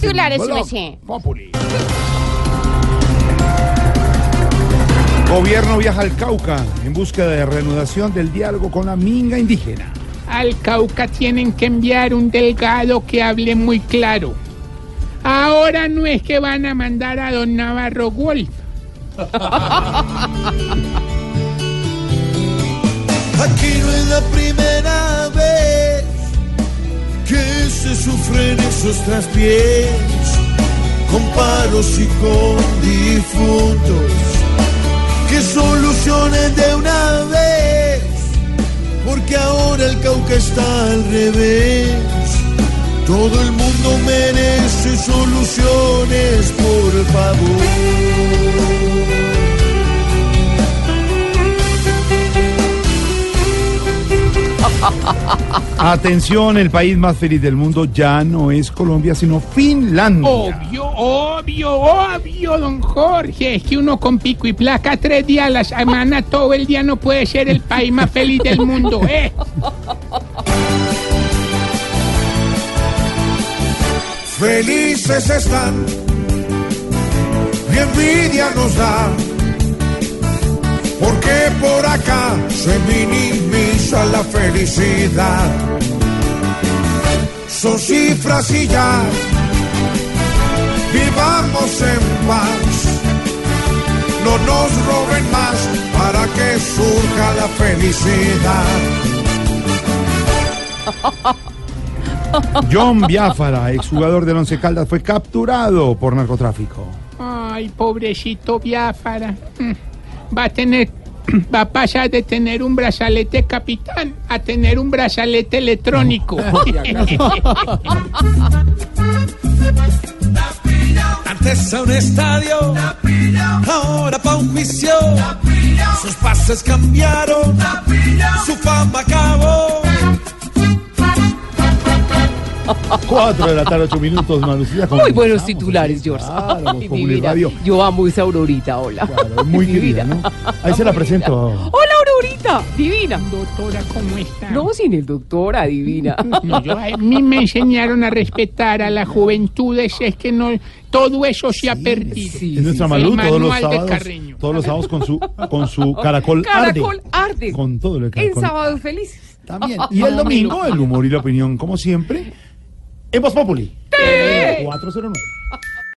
Titulares, sí. Populi. Gobierno viaja al Cauca en búsqueda de reanudación del diálogo con la minga indígena. Al Cauca tienen que enviar un delgado que hable muy claro. Ahora no es que van a mandar a don Navarro Wolf. Aquí no es la primera sufren esos traspiés con paros y con difuntos. Que solucionen de una vez, porque ahora el Cauca está al revés. Todo el mundo merece soluciones, por favor. Atención, el país más feliz del mundo ya no es Colombia, sino Finlandia. Obvio, obvio, obvio, don Jorge. Es que uno con pico y placa tres días a la semana, todo el día no puede ser el país más feliz del mundo, ¿eh? Felices están y envidia nos da, porque por acá se minimiza la felicidad. Son cifras y ya, vivamos en paz, no nos roben más para que surja la felicidad. John Biafara, exjugador del Once Caldas, fue capturado por narcotráfico. Ay, pobrecito Biafara. Mm. Va a tener, va a pasar de tener un brazalete capitán a tener un brazalete electrónico. Antes a un estadio, ahora pa' un juicio. Sus pases cambiaron, su fama acabó. Cuatro de la tarde, ocho minutos, Manucita. ¿cómo Muy buenos estamos? titulares, George. Claro, Ay. Radio. Yo amo esa Aurorita, hola. Claro, muy querida, ¿no? Ahí se la presento. Hola, Aurorita, divina. Doctora, ¿cómo está? No, sin el doctora, divina. No, yo, a mí me enseñaron a respetar a la juventud, es, es que no, todo eso se ha perdido. Sí, Es nuestra sí. Malú todos los manual de sábados. Carreño. Todos los sábados con su, con su caracol, Caracol arde. arde. Con todo lo de En sábados felices. También. Y el domingo, el humor y la opinión, como siempre, en Voz Populi. 409.